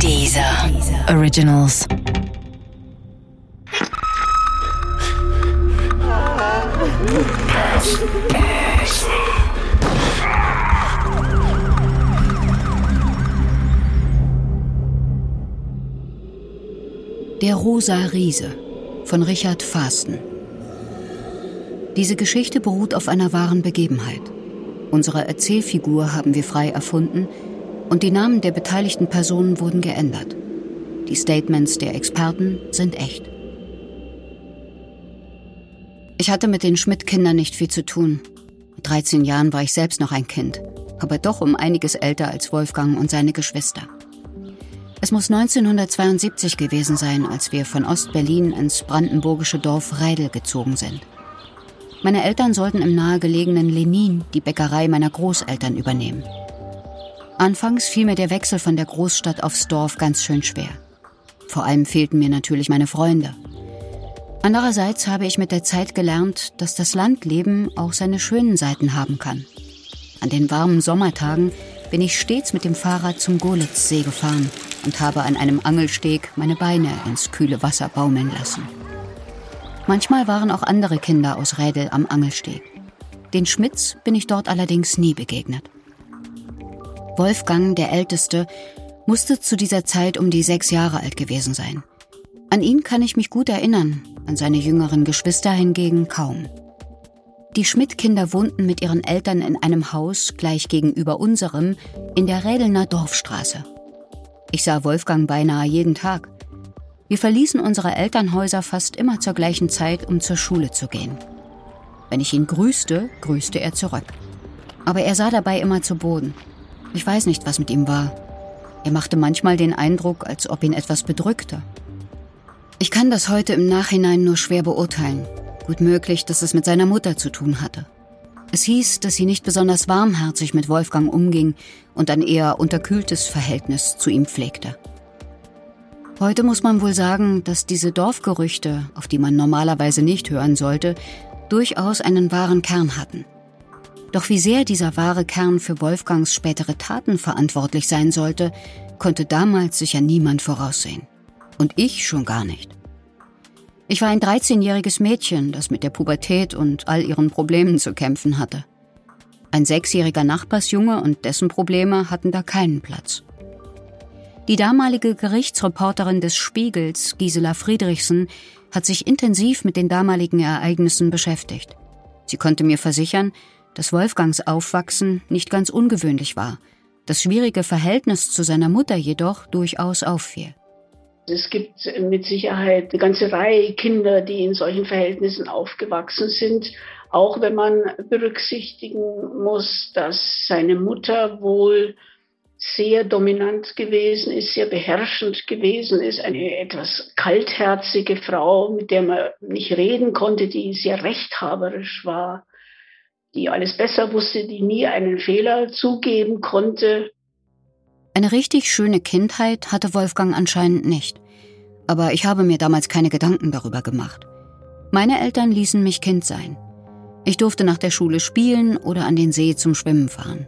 Dieser Originals. Der rosa Riese von Richard Fasten. Diese Geschichte beruht auf einer wahren Begebenheit. Unsere Erzählfigur haben wir frei erfunden und die Namen der beteiligten Personen wurden geändert. Die Statements der Experten sind echt. Ich hatte mit den Schmidt-Kindern nicht viel zu tun. Mit 13 Jahren war ich selbst noch ein Kind, aber doch um einiges älter als Wolfgang und seine Geschwister. Es muss 1972 gewesen sein, als wir von Ostberlin ins brandenburgische Dorf Reidel gezogen sind. Meine Eltern sollten im nahegelegenen Lenin die Bäckerei meiner Großeltern übernehmen. Anfangs fiel mir der Wechsel von der Großstadt aufs Dorf ganz schön schwer. Vor allem fehlten mir natürlich meine Freunde. Andererseits habe ich mit der Zeit gelernt, dass das Landleben auch seine schönen Seiten haben kann. An den warmen Sommertagen bin ich stets mit dem Fahrrad zum Golitzsee gefahren und habe an einem Angelsteg meine Beine ins kühle Wasser baumeln lassen. Manchmal waren auch andere Kinder aus Rädel am Angelsteg. Den Schmitz bin ich dort allerdings nie begegnet. Wolfgang, der Älteste, musste zu dieser Zeit um die sechs Jahre alt gewesen sein. An ihn kann ich mich gut erinnern, an seine jüngeren Geschwister hingegen kaum. Die Schmidt-Kinder wohnten mit ihren Eltern in einem Haus gleich gegenüber unserem in der Rädelner Dorfstraße. Ich sah Wolfgang beinahe jeden Tag. Wir verließen unsere Elternhäuser fast immer zur gleichen Zeit, um zur Schule zu gehen. Wenn ich ihn grüßte, grüßte er zurück. Aber er sah dabei immer zu Boden. Ich weiß nicht, was mit ihm war. Er machte manchmal den Eindruck, als ob ihn etwas bedrückte. Ich kann das heute im Nachhinein nur schwer beurteilen. Gut möglich, dass es mit seiner Mutter zu tun hatte. Es hieß, dass sie nicht besonders warmherzig mit Wolfgang umging und ein eher unterkühltes Verhältnis zu ihm pflegte. Heute muss man wohl sagen, dass diese Dorfgerüchte, auf die man normalerweise nicht hören sollte, durchaus einen wahren Kern hatten. Doch wie sehr dieser wahre Kern für Wolfgangs spätere Taten verantwortlich sein sollte, konnte damals sicher niemand voraussehen. Und ich schon gar nicht. Ich war ein 13-jähriges Mädchen, das mit der Pubertät und all ihren Problemen zu kämpfen hatte. Ein sechsjähriger Nachbarsjunge und dessen Probleme hatten da keinen Platz. Die damalige Gerichtsreporterin des Spiegels, Gisela Friedrichsen, hat sich intensiv mit den damaligen Ereignissen beschäftigt. Sie konnte mir versichern, dass Wolfgangs Aufwachsen nicht ganz ungewöhnlich war, das schwierige Verhältnis zu seiner Mutter jedoch durchaus auffiel. Es gibt mit Sicherheit eine ganze Reihe Kinder, die in solchen Verhältnissen aufgewachsen sind, auch wenn man berücksichtigen muss, dass seine Mutter wohl sehr dominant gewesen ist, sehr beherrschend gewesen ist, eine etwas kaltherzige Frau, mit der man nicht reden konnte, die sehr rechthaberisch war die alles besser wusste, die nie einen Fehler zugeben konnte. Eine richtig schöne Kindheit hatte Wolfgang anscheinend nicht. Aber ich habe mir damals keine Gedanken darüber gemacht. Meine Eltern ließen mich Kind sein. Ich durfte nach der Schule spielen oder an den See zum Schwimmen fahren.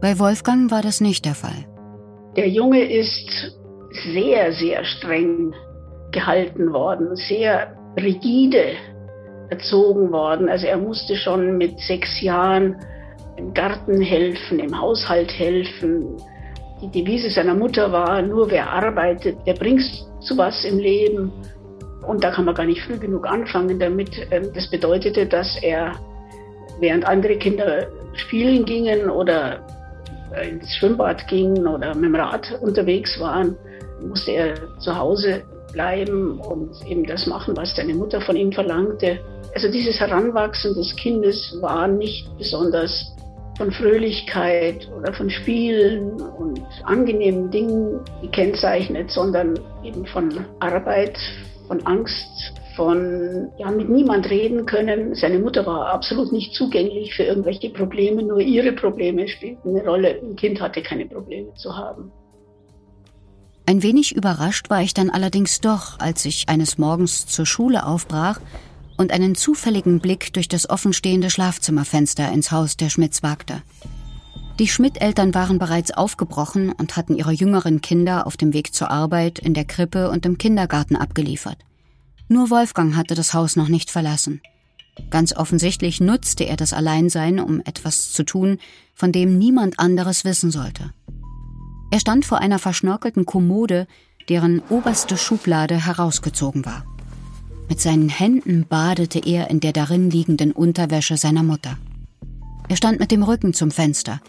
Bei Wolfgang war das nicht der Fall. Der Junge ist sehr, sehr streng gehalten worden, sehr rigide erzogen worden. Also er musste schon mit sechs Jahren im Garten helfen, im Haushalt helfen. Die Devise seiner Mutter war, nur wer arbeitet, der bringt zu was im Leben. Und da kann man gar nicht früh genug anfangen damit. Ähm, das bedeutete, dass er, während andere Kinder spielen gingen oder ins Schwimmbad gingen oder mit dem Rad unterwegs waren, musste er zu Hause bleiben und eben das machen, was seine Mutter von ihm verlangte. Also dieses Heranwachsen des Kindes war nicht besonders von Fröhlichkeit oder von Spielen und angenehmen Dingen gekennzeichnet, sondern eben von Arbeit, von Angst, von ja, mit niemand reden können. Seine Mutter war absolut nicht zugänglich für irgendwelche Probleme, nur ihre Probleme spielten eine Rolle. Ein Kind hatte keine Probleme zu haben. Ein wenig überrascht war ich dann allerdings doch, als ich eines Morgens zur Schule aufbrach und einen zufälligen Blick durch das offenstehende Schlafzimmerfenster ins Haus der Schmidts wagte. Die Schmidt-Eltern waren bereits aufgebrochen und hatten ihre jüngeren Kinder auf dem Weg zur Arbeit in der Krippe und im Kindergarten abgeliefert. Nur Wolfgang hatte das Haus noch nicht verlassen. Ganz offensichtlich nutzte er das Alleinsein, um etwas zu tun, von dem niemand anderes wissen sollte. Er stand vor einer verschnörkelten Kommode, deren oberste Schublade herausgezogen war. Mit seinen Händen badete er in der darin liegenden Unterwäsche seiner Mutter. Er stand mit dem Rücken zum Fenster,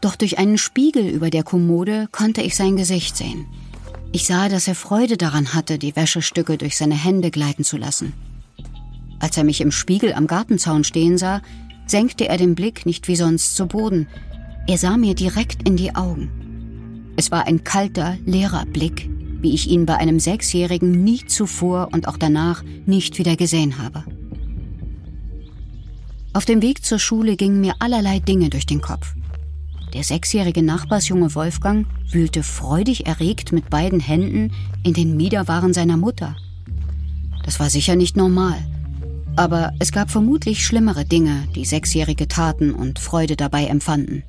doch durch einen Spiegel über der Kommode konnte ich sein Gesicht sehen. Ich sah, dass er Freude daran hatte, die Wäschestücke durch seine Hände gleiten zu lassen. Als er mich im Spiegel am Gartenzaun stehen sah, senkte er den Blick nicht wie sonst zu Boden. Er sah mir direkt in die Augen. Es war ein kalter, leerer Blick, wie ich ihn bei einem Sechsjährigen nie zuvor und auch danach nicht wieder gesehen habe. Auf dem Weg zur Schule gingen mir allerlei Dinge durch den Kopf. Der sechsjährige Nachbarsjunge Wolfgang wühlte freudig erregt mit beiden Händen in den Miederwaren seiner Mutter. Das war sicher nicht normal. Aber es gab vermutlich schlimmere Dinge, die Sechsjährige taten und Freude dabei empfanden.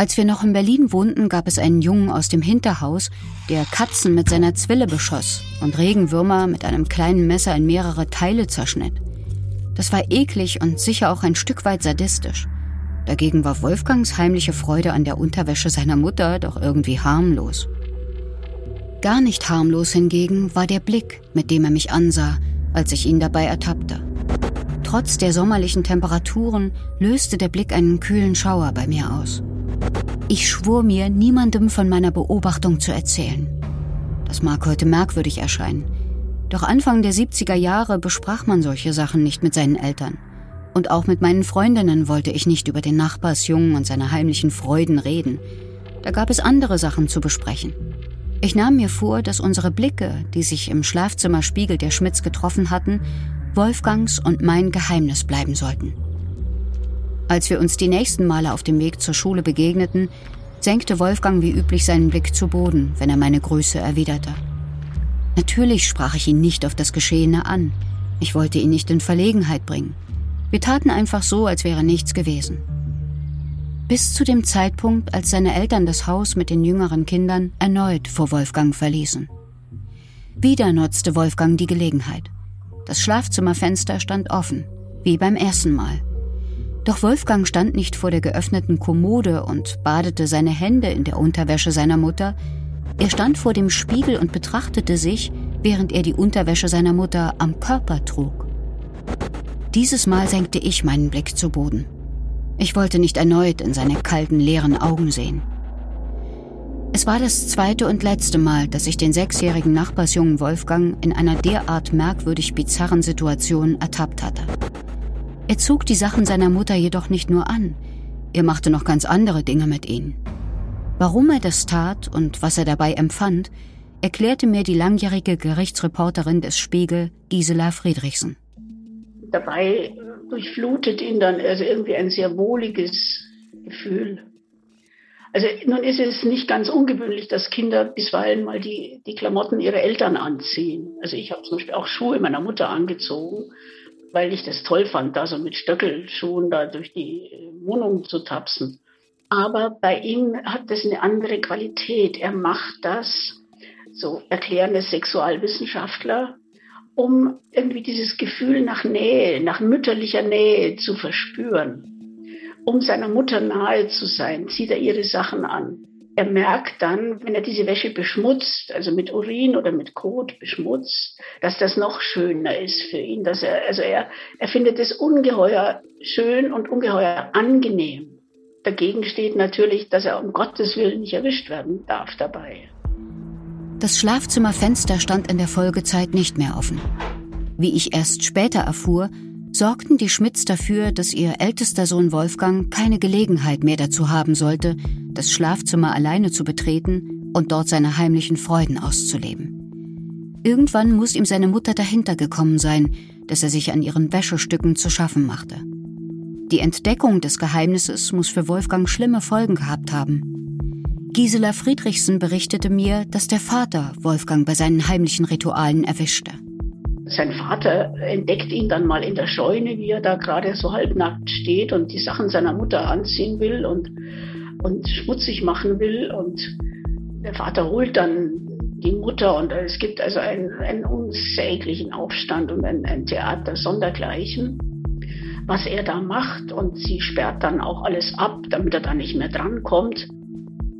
Als wir noch in Berlin wohnten, gab es einen Jungen aus dem Hinterhaus, der Katzen mit seiner Zwille beschoss und Regenwürmer mit einem kleinen Messer in mehrere Teile zerschnitt. Das war eklig und sicher auch ein Stück weit sadistisch. Dagegen war Wolfgangs heimliche Freude an der Unterwäsche seiner Mutter doch irgendwie harmlos. Gar nicht harmlos hingegen war der Blick, mit dem er mich ansah, als ich ihn dabei ertappte. Trotz der sommerlichen Temperaturen löste der Blick einen kühlen Schauer bei mir aus. Ich schwor mir, niemandem von meiner Beobachtung zu erzählen. Das mag heute merkwürdig erscheinen. Doch Anfang der 70er Jahre besprach man solche Sachen nicht mit seinen Eltern. Und auch mit meinen Freundinnen wollte ich nicht über den Nachbarsjungen und seine heimlichen Freuden reden. Da gab es andere Sachen zu besprechen. Ich nahm mir vor, dass unsere Blicke, die sich im Schlafzimmerspiegel der Schmitz getroffen hatten, Wolfgangs und mein Geheimnis bleiben sollten. Als wir uns die nächsten Male auf dem Weg zur Schule begegneten, senkte Wolfgang wie üblich seinen Blick zu Boden, wenn er meine Grüße erwiderte. Natürlich sprach ich ihn nicht auf das Geschehene an. Ich wollte ihn nicht in Verlegenheit bringen. Wir taten einfach so, als wäre nichts gewesen bis zu dem Zeitpunkt, als seine Eltern das Haus mit den jüngeren Kindern erneut vor Wolfgang verließen. Wieder nutzte Wolfgang die Gelegenheit. Das Schlafzimmerfenster stand offen, wie beim ersten Mal. Doch Wolfgang stand nicht vor der geöffneten Kommode und badete seine Hände in der Unterwäsche seiner Mutter. Er stand vor dem Spiegel und betrachtete sich, während er die Unterwäsche seiner Mutter am Körper trug. Dieses Mal senkte ich meinen Blick zu Boden. Ich wollte nicht erneut in seine kalten, leeren Augen sehen. Es war das zweite und letzte Mal, dass ich den sechsjährigen Nachbarsjungen Wolfgang in einer derart merkwürdig bizarren Situation ertappt hatte. Er zog die Sachen seiner Mutter jedoch nicht nur an, er machte noch ganz andere Dinge mit ihnen. Warum er das tat und was er dabei empfand, erklärte mir die langjährige Gerichtsreporterin des Spiegel, Gisela Friedrichsen. Dabei durchflutet ihn dann also irgendwie ein sehr wohliges Gefühl. Also nun ist es nicht ganz ungewöhnlich, dass Kinder bisweilen mal die, die Klamotten ihrer Eltern anziehen. Also ich habe zum Beispiel auch Schuhe meiner Mutter angezogen, weil ich das toll fand, da so mit Stöckelschuhen da durch die Wohnung zu tapsen. Aber bei ihm hat das eine andere Qualität. Er macht das, so erklären es Sexualwissenschaftler, um irgendwie dieses Gefühl nach Nähe, nach mütterlicher Nähe zu verspüren. Um seiner Mutter nahe zu sein, zieht er ihre Sachen an. Er merkt dann, wenn er diese Wäsche beschmutzt, also mit Urin oder mit Kot beschmutzt, dass das noch schöner ist für ihn. Dass er, also er, er findet es ungeheuer schön und ungeheuer angenehm. Dagegen steht natürlich, dass er um Gottes Willen nicht erwischt werden darf dabei. Das Schlafzimmerfenster stand in der Folgezeit nicht mehr offen. Wie ich erst später erfuhr, sorgten die Schmidts dafür, dass ihr ältester Sohn Wolfgang keine Gelegenheit mehr dazu haben sollte, das Schlafzimmer alleine zu betreten und dort seine heimlichen Freuden auszuleben. Irgendwann muss ihm seine Mutter dahinter gekommen sein, dass er sich an ihren Wäschestücken zu schaffen machte. Die Entdeckung des Geheimnisses muss für Wolfgang schlimme Folgen gehabt haben. Gisela Friedrichsen berichtete mir, dass der Vater Wolfgang bei seinen heimlichen Ritualen erwischte. Sein Vater entdeckt ihn dann mal in der Scheune, wie er da gerade so halbnackt steht und die Sachen seiner Mutter anziehen will und, und schmutzig machen will. Und der Vater holt dann die Mutter und es gibt also einen, einen unsäglichen Aufstand und ein, ein Theater sondergleichen, was er da macht. Und sie sperrt dann auch alles ab, damit er da nicht mehr drankommt.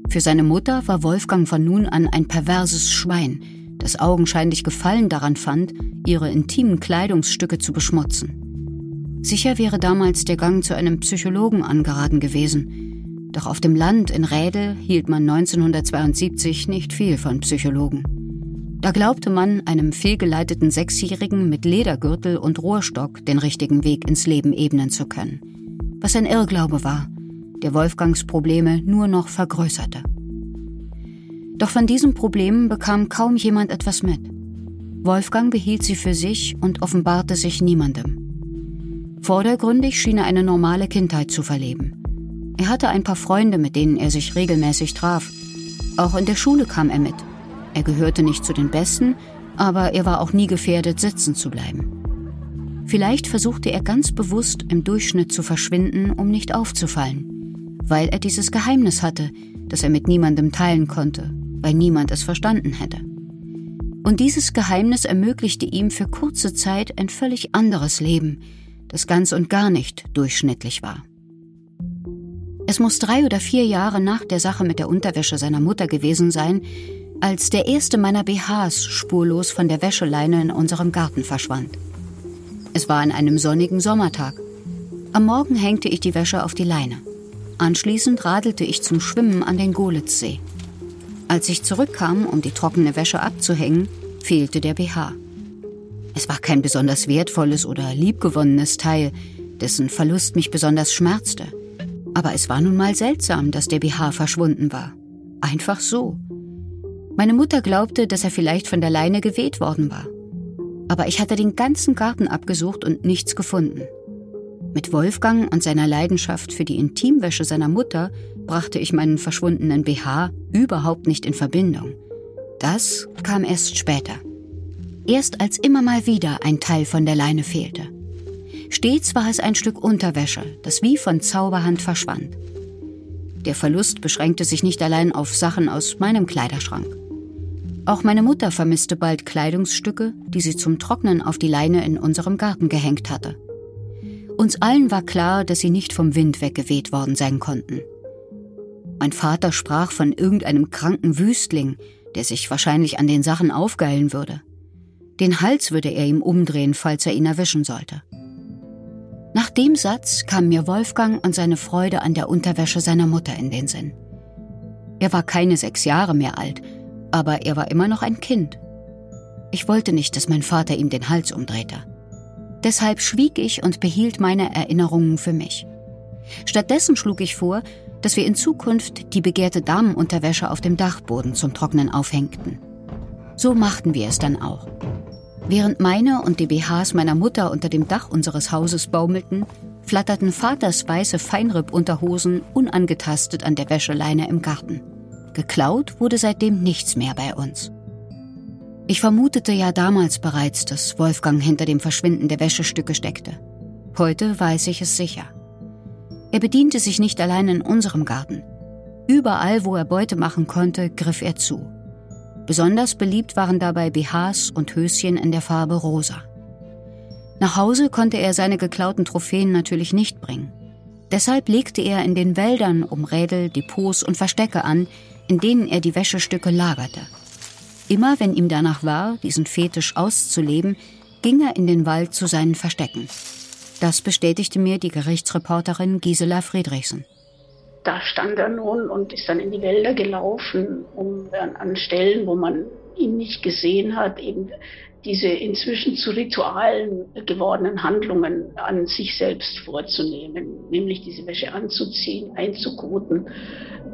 Für seine Mutter war Wolfgang von nun an ein perverses Schwein, das augenscheinlich Gefallen daran fand, ihre intimen Kleidungsstücke zu beschmutzen. Sicher wäre damals der Gang zu einem Psychologen angeraten gewesen. Doch auf dem Land in Rädel hielt man 1972 nicht viel von Psychologen. Da glaubte man, einem fehlgeleiteten Sechsjährigen mit Ledergürtel und Rohrstock den richtigen Weg ins Leben ebnen zu können. Was ein Irrglaube war, der Wolfgangs Probleme nur noch vergrößerte. Doch von diesen Problemen bekam kaum jemand etwas mit. Wolfgang behielt sie für sich und offenbarte sich niemandem. Vordergründig schien er eine normale Kindheit zu verleben. Er hatte ein paar Freunde, mit denen er sich regelmäßig traf. Auch in der Schule kam er mit. Er gehörte nicht zu den Besten, aber er war auch nie gefährdet, sitzen zu bleiben. Vielleicht versuchte er ganz bewusst im Durchschnitt zu verschwinden, um nicht aufzufallen, weil er dieses Geheimnis hatte, das er mit niemandem teilen konnte weil niemand es verstanden hätte. Und dieses Geheimnis ermöglichte ihm für kurze Zeit ein völlig anderes Leben, das ganz und gar nicht durchschnittlich war. Es muss drei oder vier Jahre nach der Sache mit der Unterwäsche seiner Mutter gewesen sein, als der erste meiner BHs spurlos von der Wäscheleine in unserem Garten verschwand. Es war an einem sonnigen Sommertag. Am Morgen hängte ich die Wäsche auf die Leine. Anschließend radelte ich zum Schwimmen an den Golitzsee. Als ich zurückkam, um die trockene Wäsche abzuhängen, fehlte der BH. Es war kein besonders wertvolles oder liebgewonnenes Teil, dessen Verlust mich besonders schmerzte. Aber es war nun mal seltsam, dass der BH verschwunden war. Einfach so. Meine Mutter glaubte, dass er vielleicht von der Leine geweht worden war. Aber ich hatte den ganzen Garten abgesucht und nichts gefunden. Mit Wolfgang und seiner Leidenschaft für die Intimwäsche seiner Mutter brachte ich meinen verschwundenen BH überhaupt nicht in Verbindung. Das kam erst später. Erst als immer mal wieder ein Teil von der Leine fehlte. Stets war es ein Stück Unterwäsche, das wie von Zauberhand verschwand. Der Verlust beschränkte sich nicht allein auf Sachen aus meinem Kleiderschrank. Auch meine Mutter vermisste bald Kleidungsstücke, die sie zum Trocknen auf die Leine in unserem Garten gehängt hatte. Uns allen war klar, dass sie nicht vom Wind weggeweht worden sein konnten. Mein Vater sprach von irgendeinem kranken Wüstling, der sich wahrscheinlich an den Sachen aufgeilen würde. Den Hals würde er ihm umdrehen, falls er ihn erwischen sollte. Nach dem Satz kam mir Wolfgang und seine Freude an der Unterwäsche seiner Mutter in den Sinn. Er war keine sechs Jahre mehr alt, aber er war immer noch ein Kind. Ich wollte nicht, dass mein Vater ihm den Hals umdrehte. Deshalb schwieg ich und behielt meine Erinnerungen für mich. Stattdessen schlug ich vor, dass wir in Zukunft die begehrte Damenunterwäsche auf dem Dachboden zum Trocknen aufhängten. So machten wir es dann auch. Während meine und die BHs meiner Mutter unter dem Dach unseres Hauses baumelten, flatterten Vaters weiße Feinripp-Unterhosen unangetastet an der Wäscheleine im Garten. Geklaut wurde seitdem nichts mehr bei uns. Ich vermutete ja damals bereits, dass Wolfgang hinter dem Verschwinden der Wäschestücke steckte. Heute weiß ich es sicher. Er bediente sich nicht allein in unserem Garten. Überall, wo er Beute machen konnte, griff er zu. Besonders beliebt waren dabei BHs und Höschen in der Farbe rosa. Nach Hause konnte er seine geklauten Trophäen natürlich nicht bringen. Deshalb legte er in den Wäldern um Rädel Depots und Verstecke an, in denen er die Wäschestücke lagerte. Immer wenn ihm danach war, diesen Fetisch auszuleben, ging er in den Wald zu seinen Verstecken. Das bestätigte mir die Gerichtsreporterin Gisela Friedrichsen. Da stand er nun und ist dann in die Wälder gelaufen, um an Stellen, wo man ihn nicht gesehen hat, eben diese inzwischen zu Ritualen gewordenen Handlungen an sich selbst vorzunehmen, nämlich diese Wäsche anzuziehen, einzukoten,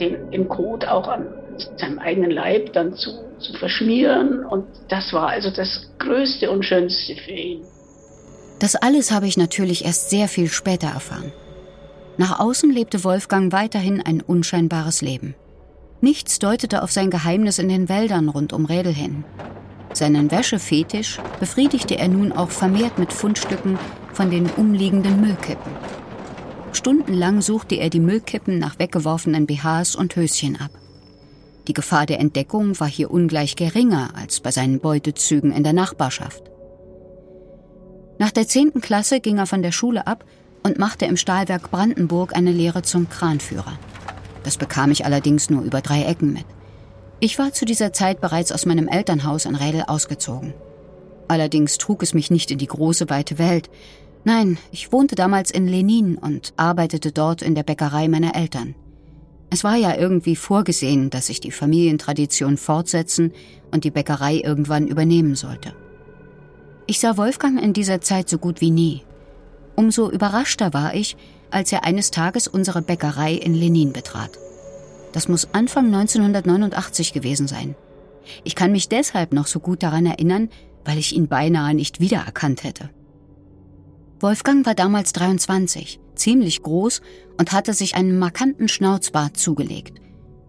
den, den Kot auch an seinem eigenen Leib dann zu, zu verschmieren. Und das war also das Größte und Schönste für ihn. Das alles habe ich natürlich erst sehr viel später erfahren. Nach außen lebte Wolfgang weiterhin ein unscheinbares Leben. Nichts deutete auf sein Geheimnis in den Wäldern rund um Rädel hin. Seinen Wäschefetisch befriedigte er nun auch vermehrt mit Fundstücken von den umliegenden Müllkippen. Stundenlang suchte er die Müllkippen nach weggeworfenen BHs und Höschen ab. Die Gefahr der Entdeckung war hier ungleich geringer als bei seinen Beutezügen in der Nachbarschaft. Nach der zehnten Klasse ging er von der Schule ab und machte im Stahlwerk Brandenburg eine Lehre zum Kranführer. Das bekam ich allerdings nur über drei Ecken mit. Ich war zu dieser Zeit bereits aus meinem Elternhaus in Rädel ausgezogen. Allerdings trug es mich nicht in die große, weite Welt. Nein, ich wohnte damals in Lenin und arbeitete dort in der Bäckerei meiner Eltern. Es war ja irgendwie vorgesehen, dass ich die Familientradition fortsetzen und die Bäckerei irgendwann übernehmen sollte. Ich sah Wolfgang in dieser Zeit so gut wie nie. Umso überraschter war ich, als er eines Tages unsere Bäckerei in Lenin betrat. Das muss Anfang 1989 gewesen sein. Ich kann mich deshalb noch so gut daran erinnern, weil ich ihn beinahe nicht wiedererkannt hätte. Wolfgang war damals 23, ziemlich groß und hatte sich einen markanten Schnauzbart zugelegt.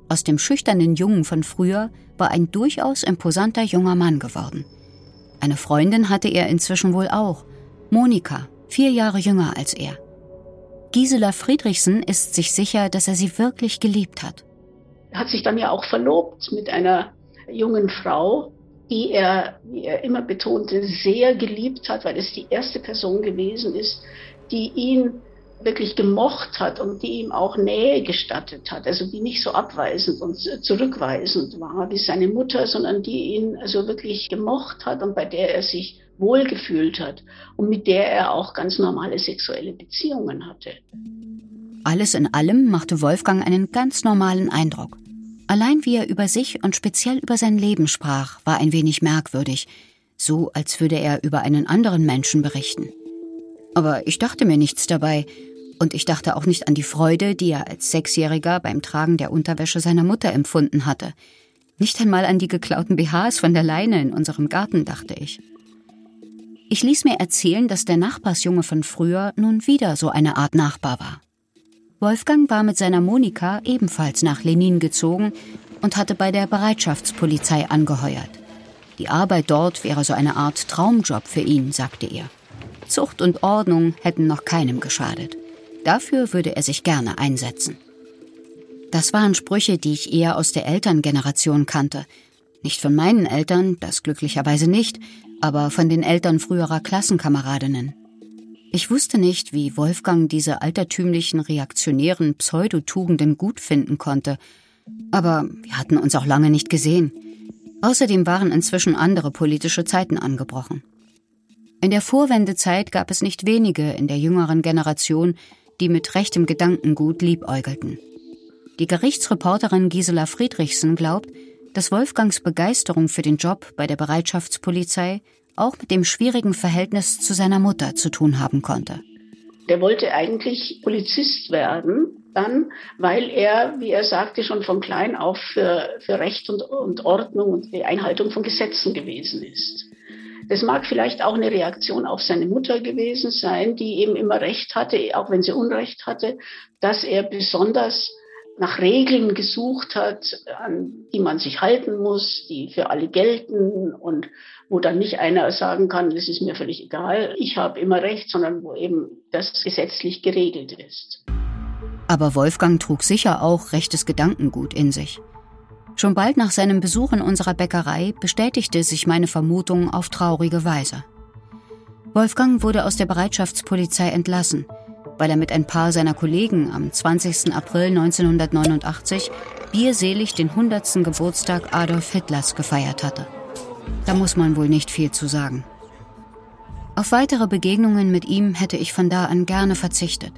Aus dem schüchternen Jungen von früher war ein durchaus imposanter junger Mann geworden. Eine Freundin hatte er inzwischen wohl auch, Monika, vier Jahre jünger als er. Gisela Friedrichsen ist sich sicher, dass er sie wirklich geliebt hat hat sich dann ja auch verlobt mit einer jungen Frau, die er, wie er immer betonte, sehr geliebt hat, weil es die erste Person gewesen ist, die ihn wirklich gemocht hat und die ihm auch Nähe gestattet hat, also die nicht so abweisend und zurückweisend war wie seine Mutter, sondern die ihn also wirklich gemocht hat und bei der er sich wohlgefühlt hat und mit der er auch ganz normale sexuelle Beziehungen hatte. Alles in allem machte Wolfgang einen ganz normalen Eindruck. Allein wie er über sich und speziell über sein Leben sprach, war ein wenig merkwürdig, so als würde er über einen anderen Menschen berichten. Aber ich dachte mir nichts dabei, und ich dachte auch nicht an die Freude, die er als Sechsjähriger beim Tragen der Unterwäsche seiner Mutter empfunden hatte. Nicht einmal an die geklauten BHs von der Leine in unserem Garten, dachte ich. Ich ließ mir erzählen, dass der Nachbarsjunge von früher nun wieder so eine Art Nachbar war. Wolfgang war mit seiner Monika ebenfalls nach Lenin gezogen und hatte bei der Bereitschaftspolizei angeheuert. Die Arbeit dort wäre so eine Art Traumjob für ihn, sagte er. Zucht und Ordnung hätten noch keinem geschadet. Dafür würde er sich gerne einsetzen. Das waren Sprüche, die ich eher aus der Elterngeneration kannte. Nicht von meinen Eltern, das glücklicherweise nicht, aber von den Eltern früherer Klassenkameradinnen. Ich wusste nicht, wie Wolfgang diese altertümlichen, reaktionären Pseudotugenden gut finden konnte. Aber wir hatten uns auch lange nicht gesehen. Außerdem waren inzwischen andere politische Zeiten angebrochen. In der Vorwendezeit gab es nicht wenige in der jüngeren Generation, die mit rechtem Gedankengut liebäugelten. Die Gerichtsreporterin Gisela Friedrichsen glaubt, dass Wolfgangs Begeisterung für den Job bei der Bereitschaftspolizei auch mit dem schwierigen Verhältnis zu seiner Mutter zu tun haben konnte. Der wollte eigentlich Polizist werden, dann, weil er, wie er sagte, schon von klein auf für, für Recht und, und Ordnung und die Einhaltung von Gesetzen gewesen ist. Das mag vielleicht auch eine Reaktion auf seine Mutter gewesen sein, die eben immer Recht hatte, auch wenn sie Unrecht hatte, dass er besonders nach Regeln gesucht hat, an die man sich halten muss, die für alle gelten und wo dann nicht einer sagen kann, das ist mir völlig egal, ich habe immer recht, sondern wo eben das gesetzlich geregelt ist. Aber Wolfgang trug sicher auch rechtes Gedankengut in sich. Schon bald nach seinem Besuch in unserer Bäckerei bestätigte sich meine Vermutung auf traurige Weise. Wolfgang wurde aus der Bereitschaftspolizei entlassen – weil er mit ein paar seiner Kollegen am 20. April 1989 bierselig den 100. Geburtstag Adolf Hitlers gefeiert hatte. Da muss man wohl nicht viel zu sagen. Auf weitere Begegnungen mit ihm hätte ich von da an gerne verzichtet.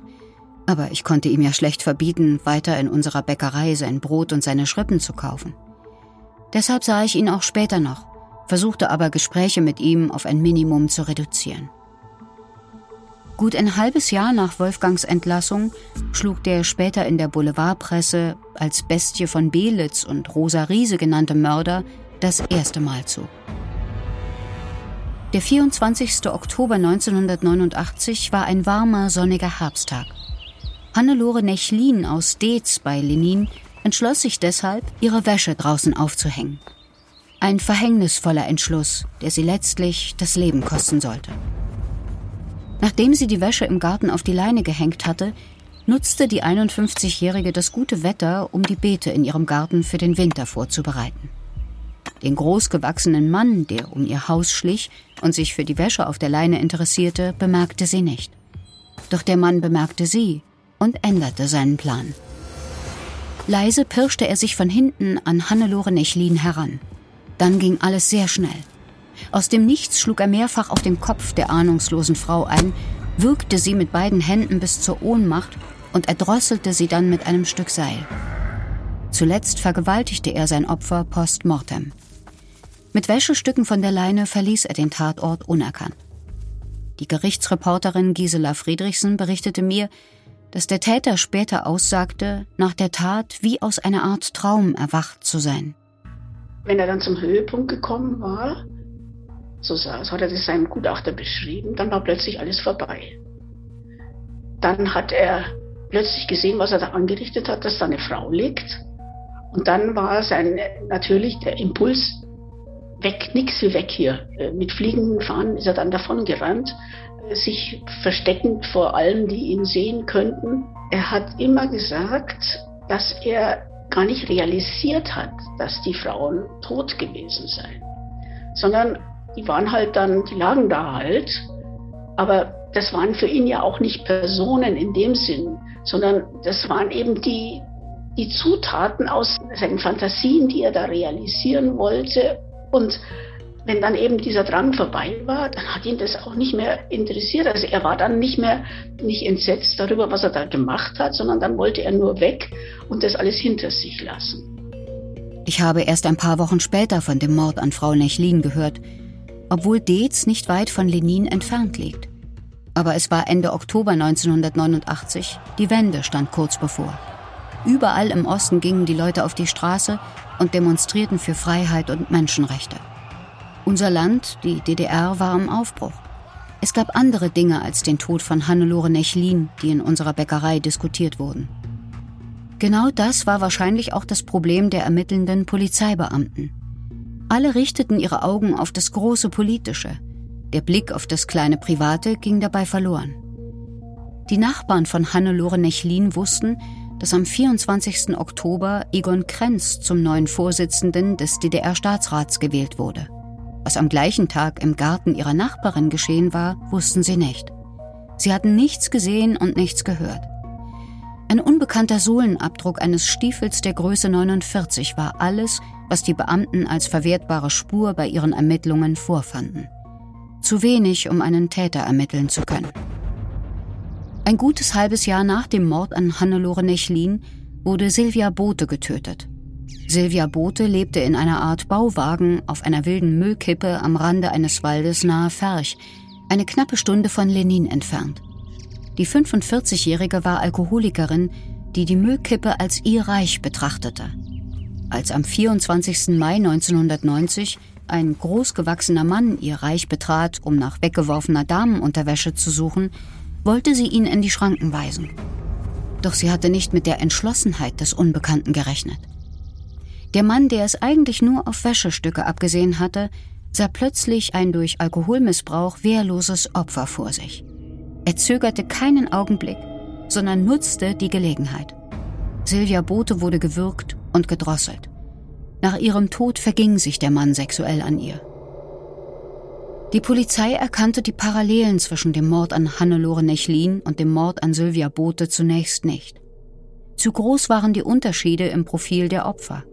Aber ich konnte ihm ja schlecht verbieten, weiter in unserer Bäckerei sein Brot und seine Schrippen zu kaufen. Deshalb sah ich ihn auch später noch, versuchte aber Gespräche mit ihm auf ein Minimum zu reduzieren. Gut ein halbes Jahr nach Wolfgangs Entlassung schlug der später in der Boulevardpresse als Bestie von Belitz und Rosa Riese genannte Mörder das erste Mal zu. Der 24. Oktober 1989 war ein warmer, sonniger Herbsttag. Hannelore Nechlin aus Deetz bei Lenin entschloss sich deshalb, ihre Wäsche draußen aufzuhängen. Ein verhängnisvoller Entschluss, der sie letztlich das Leben kosten sollte. Nachdem sie die Wäsche im Garten auf die Leine gehängt hatte, nutzte die 51-Jährige das gute Wetter, um die Beete in ihrem Garten für den Winter vorzubereiten. Den großgewachsenen Mann, der um ihr Haus schlich und sich für die Wäsche auf der Leine interessierte, bemerkte sie nicht. Doch der Mann bemerkte sie und änderte seinen Plan. Leise pirschte er sich von hinten an Hannelore Nechlin heran. Dann ging alles sehr schnell. Aus dem Nichts schlug er mehrfach auf den Kopf der ahnungslosen Frau ein, würgte sie mit beiden Händen bis zur Ohnmacht und erdrosselte sie dann mit einem Stück Seil. Zuletzt vergewaltigte er sein Opfer post mortem. Mit Wäschestücken von der Leine verließ er den Tatort unerkannt. Die Gerichtsreporterin Gisela Friedrichsen berichtete mir, dass der Täter später aussagte, nach der Tat wie aus einer Art Traum erwacht zu sein. Wenn er dann zum Höhepunkt gekommen war, so hat er das seinem Gutachter beschrieben, dann war plötzlich alles vorbei. Dann hat er plötzlich gesehen, was er da angerichtet hat, dass da eine Frau liegt. Und dann war sein natürlich der Impuls, weg, nix wie weg hier. Äh, mit fliegenden Fahnen ist er dann davon gerannt, äh, sich versteckend vor allen, die ihn sehen könnten. Er hat immer gesagt, dass er gar nicht realisiert hat, dass die Frauen tot gewesen seien, sondern die waren halt dann, die lagen da halt, aber das waren für ihn ja auch nicht Personen in dem Sinn, sondern das waren eben die, die Zutaten aus seinen Fantasien, die er da realisieren wollte und wenn dann eben dieser Drang vorbei war, dann hat ihn das auch nicht mehr interessiert. Also er war dann nicht mehr nicht entsetzt darüber, was er da gemacht hat, sondern dann wollte er nur weg und das alles hinter sich lassen. Ich habe erst ein paar Wochen später von dem Mord an Frau Nechlin gehört, obwohl Deetz nicht weit von Lenin entfernt liegt. Aber es war Ende Oktober 1989, die Wende stand kurz bevor. Überall im Osten gingen die Leute auf die Straße und demonstrierten für Freiheit und Menschenrechte. Unser Land, die DDR, war im Aufbruch. Es gab andere Dinge als den Tod von Hannelore Nechlin, die in unserer Bäckerei diskutiert wurden. Genau das war wahrscheinlich auch das Problem der ermittelnden Polizeibeamten. Alle richteten ihre Augen auf das große Politische. Der Blick auf das kleine Private ging dabei verloren. Die Nachbarn von Hannelore Nechlin wussten, dass am 24. Oktober Egon Krenz zum neuen Vorsitzenden des DDR-Staatsrats gewählt wurde. Was am gleichen Tag im Garten ihrer Nachbarin geschehen war, wussten sie nicht. Sie hatten nichts gesehen und nichts gehört. Ein unbekannter Sohlenabdruck eines Stiefels der Größe 49 war alles, was die Beamten als verwertbare Spur bei ihren Ermittlungen vorfanden. Zu wenig, um einen Täter ermitteln zu können. Ein gutes halbes Jahr nach dem Mord an Hannelore Nechlin wurde Silvia Bote getötet. Silvia Bote lebte in einer Art Bauwagen auf einer wilden Müllkippe am Rande eines Waldes nahe Ferch, eine knappe Stunde von Lenin entfernt. Die 45-Jährige war Alkoholikerin, die die Müllkippe als ihr Reich betrachtete. Als am 24. Mai 1990 ein großgewachsener Mann ihr Reich betrat, um nach weggeworfener Damenunterwäsche zu suchen, wollte sie ihn in die Schranken weisen. Doch sie hatte nicht mit der Entschlossenheit des Unbekannten gerechnet. Der Mann, der es eigentlich nur auf Wäschestücke abgesehen hatte, sah plötzlich ein durch Alkoholmissbrauch wehrloses Opfer vor sich. Er zögerte keinen Augenblick, sondern nutzte die Gelegenheit. Silvia Bote wurde gewürgt und gedrosselt. Nach ihrem Tod verging sich der Mann sexuell an ihr. Die Polizei erkannte die Parallelen zwischen dem Mord an Hannelore Nechlin und dem Mord an Sylvia Bote zunächst nicht. Zu groß waren die Unterschiede im Profil der Opfer.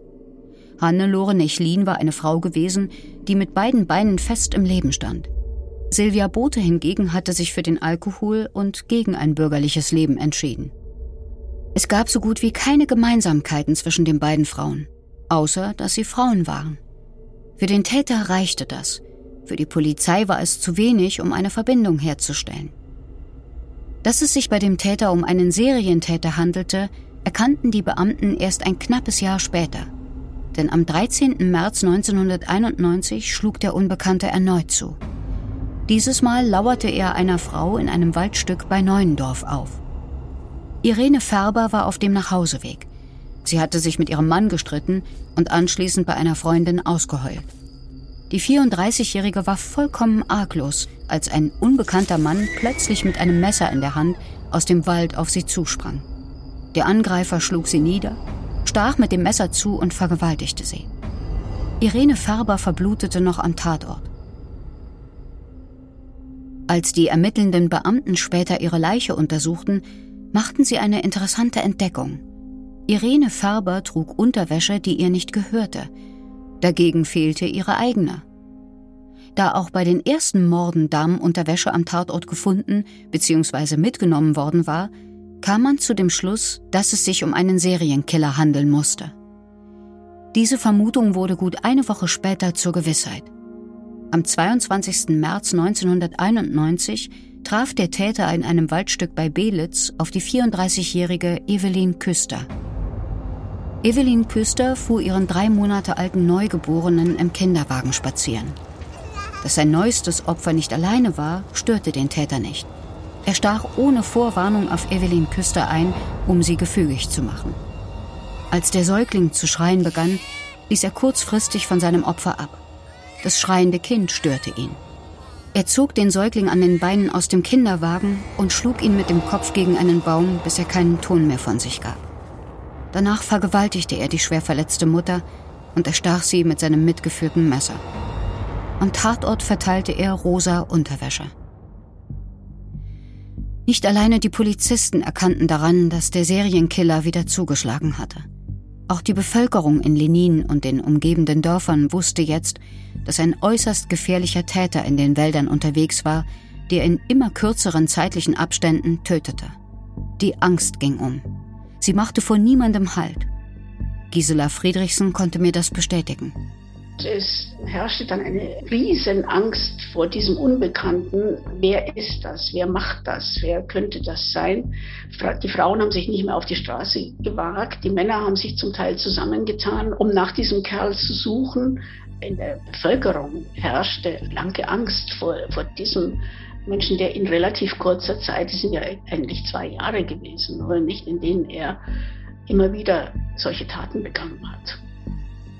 Hannelore Nechlin war eine Frau gewesen, die mit beiden Beinen fest im Leben stand. Sylvia Bote hingegen hatte sich für den Alkohol und gegen ein bürgerliches Leben entschieden. Es gab so gut wie keine Gemeinsamkeiten zwischen den beiden Frauen, außer dass sie Frauen waren. Für den Täter reichte das – für die Polizei war es zu wenig, um eine Verbindung herzustellen. Dass es sich bei dem Täter um einen Serientäter handelte, erkannten die Beamten erst ein knappes Jahr später. Denn am 13. März 1991 schlug der Unbekannte erneut zu. Dieses Mal lauerte er einer Frau in einem Waldstück bei Neuendorf auf. Irene Färber war auf dem Nachhauseweg. Sie hatte sich mit ihrem Mann gestritten und anschließend bei einer Freundin ausgeheult. Die 34-Jährige war vollkommen arglos, als ein unbekannter Mann plötzlich mit einem Messer in der Hand aus dem Wald auf sie zusprang. Der Angreifer schlug sie nieder, stach mit dem Messer zu und vergewaltigte sie. Irene Färber verblutete noch am Tatort. Als die ermittelnden Beamten später ihre Leiche untersuchten, machten sie eine interessante Entdeckung. Irene Färber trug Unterwäsche, die ihr nicht gehörte. Dagegen fehlte ihre eigene. Da auch bei den ersten Morden Damenunterwäsche am Tatort gefunden bzw. mitgenommen worden war, kam man zu dem Schluss, dass es sich um einen Serienkiller handeln musste. Diese Vermutung wurde gut eine Woche später zur Gewissheit. Am 22. März 1991 traf der Täter in einem Waldstück bei Belitz auf die 34-jährige Evelyn Küster. Evelyn Küster fuhr ihren drei Monate alten Neugeborenen im Kinderwagen spazieren. Dass sein neuestes Opfer nicht alleine war, störte den Täter nicht. Er stach ohne Vorwarnung auf Evelyn Küster ein, um sie gefügig zu machen. Als der Säugling zu schreien begann, ließ er kurzfristig von seinem Opfer ab. Das schreiende Kind störte ihn. Er zog den Säugling an den Beinen aus dem Kinderwagen und schlug ihn mit dem Kopf gegen einen Baum, bis er keinen Ton mehr von sich gab. Danach vergewaltigte er die schwer verletzte Mutter und erstach sie mit seinem mitgeführten Messer. Am Tatort verteilte er rosa Unterwäsche. Nicht alleine die Polizisten erkannten daran, dass der Serienkiller wieder zugeschlagen hatte. Auch die Bevölkerung in Lenin und den umgebenden Dörfern wusste jetzt, dass ein äußerst gefährlicher Täter in den Wäldern unterwegs war, der in immer kürzeren zeitlichen Abständen tötete. Die Angst ging um. Sie machte vor niemandem Halt. Gisela Friedrichsen konnte mir das bestätigen. Es herrschte dann eine Riesenangst vor diesem Unbekannten. Wer ist das? Wer macht das? Wer könnte das sein? Die Frauen haben sich nicht mehr auf die Straße gewagt. Die Männer haben sich zum Teil zusammengetan, um nach diesem Kerl zu suchen. In der Bevölkerung herrschte lange Angst vor, vor diesem Menschen, der in relativ kurzer Zeit, es sind ja eigentlich zwei Jahre gewesen, oder nicht, in denen er immer wieder solche Taten begangen hat.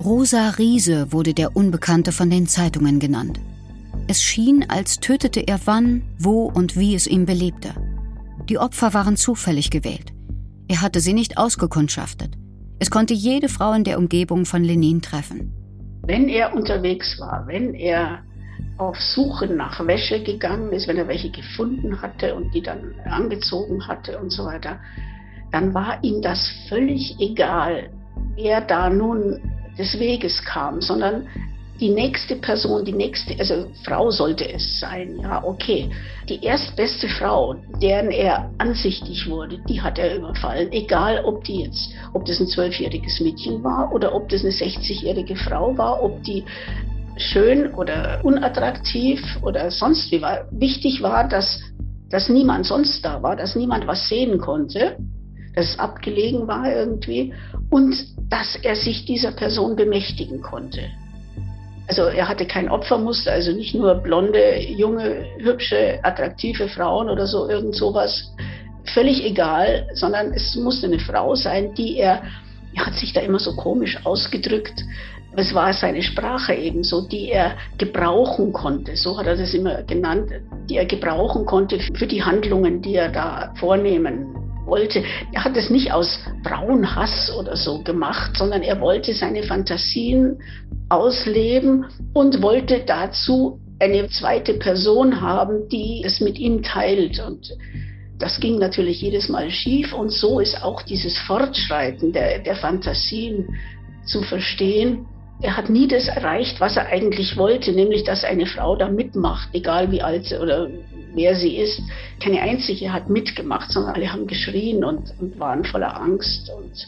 Rosa Riese wurde der Unbekannte von den Zeitungen genannt. Es schien, als tötete er wann, wo und wie es ihm beliebte. Die Opfer waren zufällig gewählt. Er hatte sie nicht ausgekundschaftet. Es konnte jede Frau in der Umgebung von Lenin treffen. Wenn er unterwegs war, wenn er auf Suche nach Wäsche gegangen ist, wenn er welche gefunden hatte und die dann angezogen hatte und so weiter, dann war ihm das völlig egal, wer da nun des Weges kam, sondern die nächste Person, die nächste, also Frau sollte es sein, ja, okay. Die erstbeste Frau, deren er ansichtig wurde, die hat er überfallen, egal ob die jetzt, ob das ein zwölfjähriges Mädchen war oder ob das eine 60-jährige Frau war, ob die schön oder unattraktiv oder sonst wie war. Wichtig war, dass, dass niemand sonst da war, dass niemand was sehen konnte, es abgelegen war irgendwie und dass er sich dieser Person bemächtigen konnte. Also er hatte kein Opfermuster, also nicht nur blonde, junge, hübsche, attraktive Frauen oder so, irgend sowas. Völlig egal, sondern es musste eine Frau sein, die er, er hat sich da immer so komisch ausgedrückt, es war seine Sprache eben so, die er gebrauchen konnte, so hat er das immer genannt, die er gebrauchen konnte für die Handlungen, die er da vornehmen wollte. Er hat es nicht aus braunen Hass oder so gemacht, sondern er wollte seine Fantasien ausleben und wollte dazu eine zweite Person haben, die es mit ihm teilt. Und das ging natürlich jedes Mal schief. Und so ist auch dieses Fortschreiten der, der Fantasien zu verstehen. Er hat nie das erreicht, was er eigentlich wollte, nämlich dass eine Frau da mitmacht, egal wie alt oder wer sie ist. Keine einzige hat mitgemacht, sondern alle haben geschrien und, und waren voller Angst. Und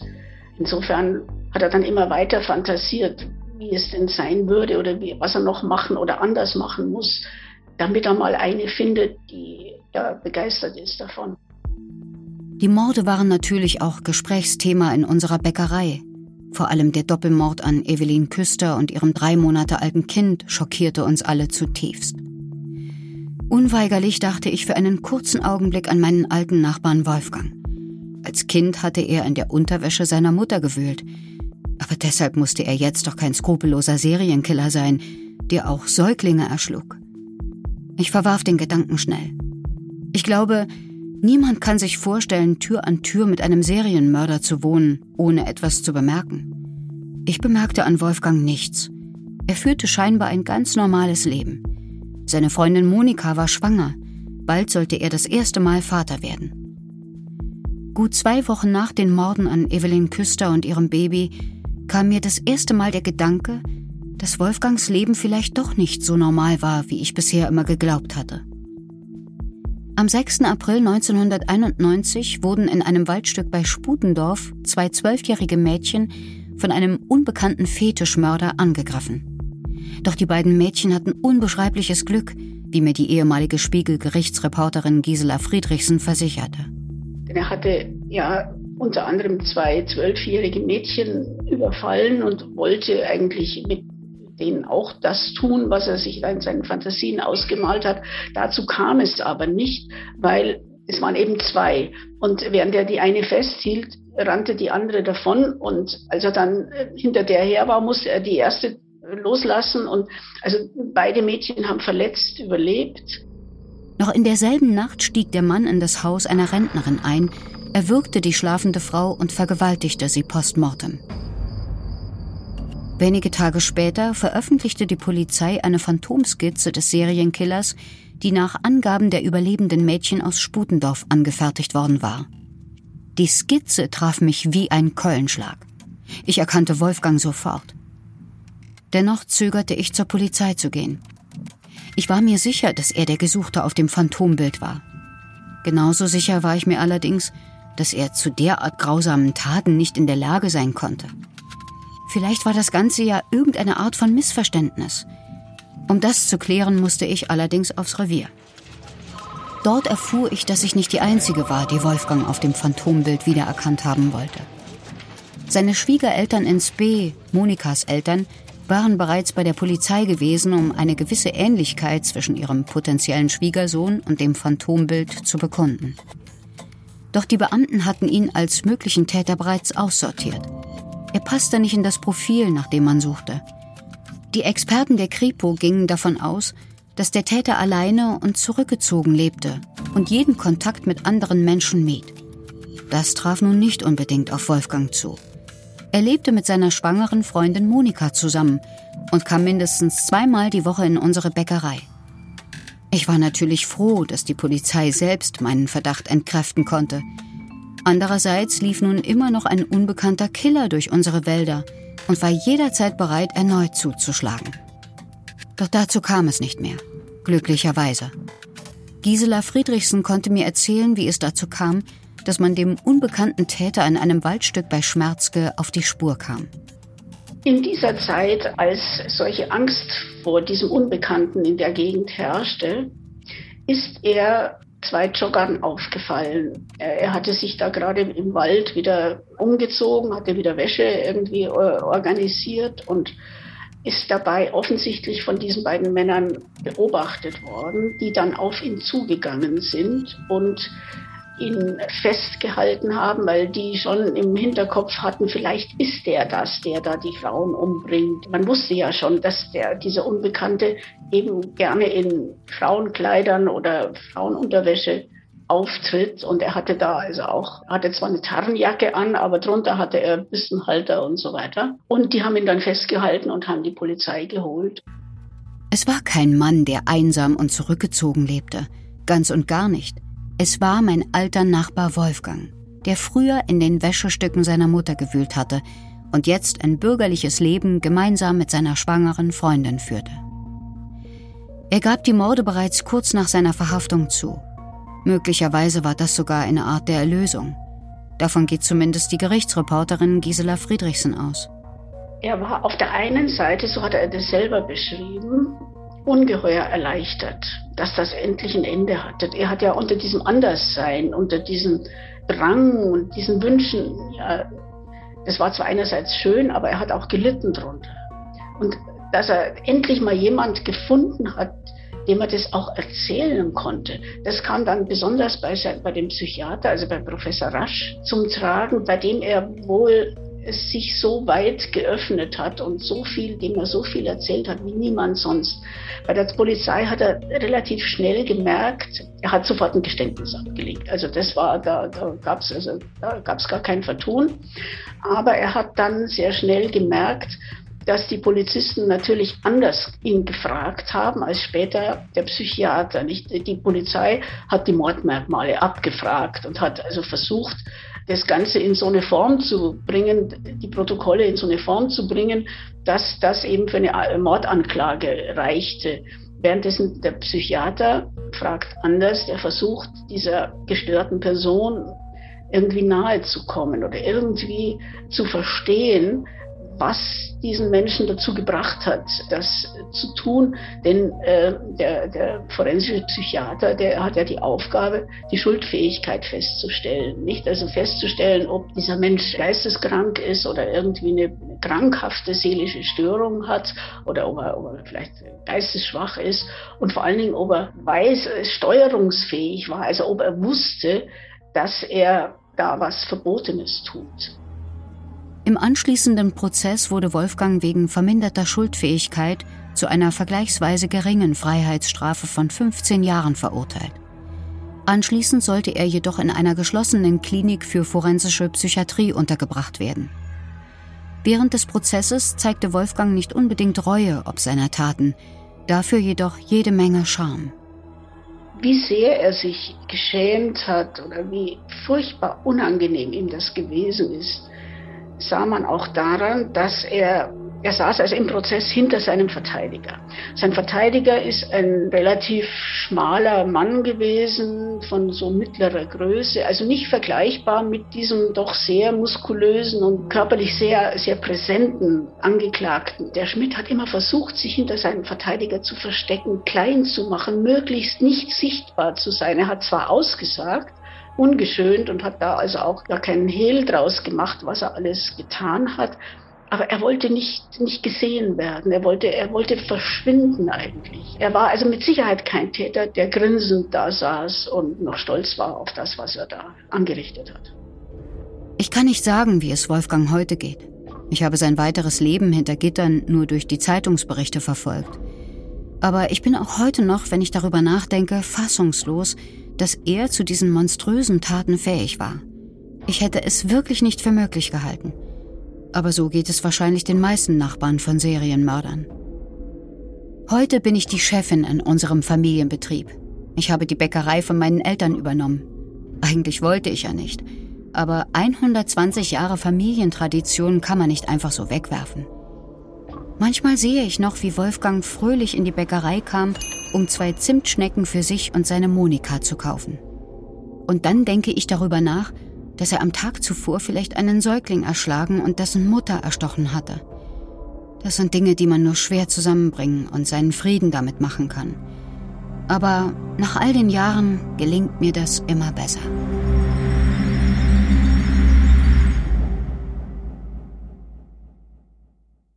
insofern hat er dann immer weiter fantasiert, wie es denn sein würde oder wie, was er noch machen oder anders machen muss, damit er mal eine findet, die ja, begeistert ist davon. Die Morde waren natürlich auch Gesprächsthema in unserer Bäckerei. Vor allem der Doppelmord an Evelyn Küster und ihrem drei Monate alten Kind schockierte uns alle zutiefst. Unweigerlich dachte ich für einen kurzen Augenblick an meinen alten Nachbarn Wolfgang. Als Kind hatte er in der Unterwäsche seiner Mutter gewühlt. Aber deshalb musste er jetzt doch kein skrupelloser Serienkiller sein, der auch Säuglinge erschlug. Ich verwarf den Gedanken schnell. Ich glaube, niemand kann sich vorstellen, Tür an Tür mit einem Serienmörder zu wohnen, ohne etwas zu bemerken. Ich bemerkte an Wolfgang nichts. Er führte scheinbar ein ganz normales Leben. Seine Freundin Monika war schwanger. Bald sollte er das erste Mal Vater werden. Gut zwei Wochen nach den Morden an Evelyn Küster und ihrem Baby kam mir das erste Mal der Gedanke, dass Wolfgangs Leben vielleicht doch nicht so normal war, wie ich bisher immer geglaubt hatte. Am 6. April 1991 wurden in einem Waldstück bei Sputendorf zwei zwölfjährige Mädchen von einem unbekannten Fetischmörder angegriffen. Doch die beiden Mädchen hatten unbeschreibliches Glück, wie mir die ehemalige Spiegel-Gerichtsreporterin Gisela Friedrichsen versicherte. Er hatte ja unter anderem zwei zwölfjährige Mädchen überfallen und wollte eigentlich mit denen auch das tun, was er sich in seinen Fantasien ausgemalt hat. Dazu kam es aber nicht, weil es waren eben zwei. Und während er die eine festhielt, rannte die andere davon. Und als er dann hinter der her war, musste er die erste loslassen. Und also beide Mädchen haben verletzt überlebt. Noch in derselben Nacht stieg der Mann in das Haus einer Rentnerin ein, erwürgte die schlafende Frau und vergewaltigte sie postmortem. Wenige Tage später veröffentlichte die Polizei eine Phantomskizze des Serienkillers, die nach Angaben der überlebenden Mädchen aus Sputendorf angefertigt worden war. Die Skizze traf mich wie ein Keulenschlag. Ich erkannte Wolfgang sofort. Dennoch zögerte ich zur Polizei zu gehen. Ich war mir sicher, dass er der Gesuchte auf dem Phantombild war. Genauso sicher war ich mir allerdings, dass er zu derart grausamen Taten nicht in der Lage sein konnte. Vielleicht war das Ganze ja irgendeine Art von Missverständnis. Um das zu klären, musste ich allerdings aufs Revier. Dort erfuhr ich, dass ich nicht die Einzige war, die Wolfgang auf dem Phantombild wiedererkannt haben wollte. Seine Schwiegereltern in Spee, Monikas Eltern, waren bereits bei der Polizei gewesen, um eine gewisse Ähnlichkeit zwischen ihrem potenziellen Schwiegersohn und dem Phantombild zu bekunden. Doch die Beamten hatten ihn als möglichen Täter bereits aussortiert. Er passte nicht in das Profil, nach dem man suchte. Die Experten der Kripo gingen davon aus, dass der Täter alleine und zurückgezogen lebte und jeden Kontakt mit anderen Menschen mied. Das traf nun nicht unbedingt auf Wolfgang zu. Er lebte mit seiner schwangeren Freundin Monika zusammen und kam mindestens zweimal die Woche in unsere Bäckerei. Ich war natürlich froh, dass die Polizei selbst meinen Verdacht entkräften konnte. Andererseits lief nun immer noch ein unbekannter Killer durch unsere Wälder und war jederzeit bereit, erneut zuzuschlagen. Doch dazu kam es nicht mehr, glücklicherweise. Gisela Friedrichsen konnte mir erzählen, wie es dazu kam, dass man dem unbekannten Täter in einem Waldstück bei Schmerzke auf die Spur kam. In dieser Zeit, als solche Angst vor diesem Unbekannten in der Gegend herrschte, ist er zwei Joggern aufgefallen. Er hatte sich da gerade im Wald wieder umgezogen, hatte wieder Wäsche irgendwie äh, organisiert und ist dabei offensichtlich von diesen beiden Männern beobachtet worden, die dann auf ihn zugegangen sind und ihn festgehalten haben, weil die schon im Hinterkopf hatten, vielleicht ist der das, der da die Frauen umbringt. Man wusste ja schon, dass der, dieser Unbekannte eben gerne in Frauenkleidern oder Frauenunterwäsche auftritt und er hatte da also auch, hatte zwar eine Tarnjacke an, aber drunter hatte er Bissenhalter und so weiter. Und die haben ihn dann festgehalten und haben die Polizei geholt. Es war kein Mann, der einsam und zurückgezogen lebte. Ganz und gar nicht. Es war mein alter Nachbar Wolfgang, der früher in den Wäschestücken seiner Mutter gewühlt hatte und jetzt ein bürgerliches Leben gemeinsam mit seiner schwangeren Freundin führte. Er gab die Morde bereits kurz nach seiner Verhaftung zu. Möglicherweise war das sogar eine Art der Erlösung. Davon geht zumindest die Gerichtsreporterin Gisela Friedrichsen aus. Er war auf der einen Seite, so hat er das selber beschrieben, ungeheuer erleichtert, dass das endlich ein Ende hatte. Er hat ja unter diesem Anderssein, unter diesem Drang und diesen Wünschen, ja, das war zwar einerseits schön, aber er hat auch gelitten drunter. Und dass er endlich mal jemand gefunden hat, dem er das auch erzählen konnte. Das kam dann besonders bei, bei dem Psychiater, also bei Professor Rasch, zum Tragen, bei dem er wohl es sich so weit geöffnet hat und so viel, dem er so viel erzählt hat wie niemand sonst. Bei der Polizei hat er relativ schnell gemerkt, er hat sofort ein Geständnis abgelegt. Also das war, da, da gab es also, gar kein Vertun. Aber er hat dann sehr schnell gemerkt, dass die Polizisten natürlich anders ihn gefragt haben als später der Psychiater. Nicht? Die Polizei hat die Mordmerkmale abgefragt und hat also versucht, das Ganze in so eine Form zu bringen, die Protokolle in so eine Form zu bringen, dass das eben für eine Mordanklage reichte. Währenddessen der Psychiater fragt anders, der versucht, dieser gestörten Person irgendwie nahe zu kommen oder irgendwie zu verstehen, was diesen Menschen dazu gebracht hat, das zu tun. Denn äh, der, der forensische Psychiater, der hat ja die Aufgabe, die Schuldfähigkeit festzustellen. Nicht also festzustellen, ob dieser Mensch geisteskrank ist oder irgendwie eine krankhafte seelische Störung hat oder ob er, ob er vielleicht geistesschwach ist und vor allen Dingen, ob er weiß, steuerungsfähig war, also ob er wusste, dass er da was Verbotenes tut. Im anschließenden Prozess wurde Wolfgang wegen verminderter Schuldfähigkeit zu einer vergleichsweise geringen Freiheitsstrafe von 15 Jahren verurteilt. Anschließend sollte er jedoch in einer geschlossenen Klinik für forensische Psychiatrie untergebracht werden. Während des Prozesses zeigte Wolfgang nicht unbedingt Reue ob seiner Taten, dafür jedoch jede Menge Scham. Wie sehr er sich geschämt hat oder wie furchtbar unangenehm ihm das gewesen ist, sah man auch daran, dass er, er saß also im Prozess hinter seinem Verteidiger. Sein Verteidiger ist ein relativ schmaler Mann gewesen, von so mittlerer Größe, also nicht vergleichbar mit diesem doch sehr muskulösen und körperlich sehr, sehr präsenten Angeklagten. Der Schmidt hat immer versucht, sich hinter seinem Verteidiger zu verstecken, klein zu machen, möglichst nicht sichtbar zu sein. Er hat zwar ausgesagt, ungeschönt und hat da also auch gar keinen Hehl draus gemacht, was er alles getan hat. Aber er wollte nicht, nicht gesehen werden. Er wollte, er wollte verschwinden eigentlich. Er war also mit Sicherheit kein Täter, der grinsend da saß und noch stolz war auf das, was er da angerichtet hat. Ich kann nicht sagen, wie es Wolfgang heute geht. Ich habe sein weiteres Leben hinter Gittern nur durch die Zeitungsberichte verfolgt. Aber ich bin auch heute noch, wenn ich darüber nachdenke, fassungslos, dass er zu diesen monströsen Taten fähig war. Ich hätte es wirklich nicht für möglich gehalten. Aber so geht es wahrscheinlich den meisten Nachbarn von Serienmördern. Heute bin ich die Chefin in unserem Familienbetrieb. Ich habe die Bäckerei von meinen Eltern übernommen. Eigentlich wollte ich ja nicht. Aber 120 Jahre Familientradition kann man nicht einfach so wegwerfen. Manchmal sehe ich noch, wie Wolfgang fröhlich in die Bäckerei kam, um zwei Zimtschnecken für sich und seine Monika zu kaufen. Und dann denke ich darüber nach, dass er am Tag zuvor vielleicht einen Säugling erschlagen und dessen Mutter erstochen hatte. Das sind Dinge, die man nur schwer zusammenbringen und seinen Frieden damit machen kann. Aber nach all den Jahren gelingt mir das immer besser.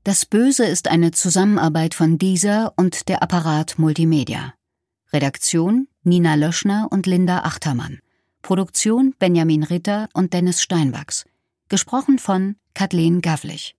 Das Böse ist eine Zusammenarbeit von dieser und der Apparat Multimedia. Redaktion Nina Löschner und Linda Achtermann. Produktion Benjamin Ritter und Dennis Steinwachs. Gesprochen von Kathleen Gavlich.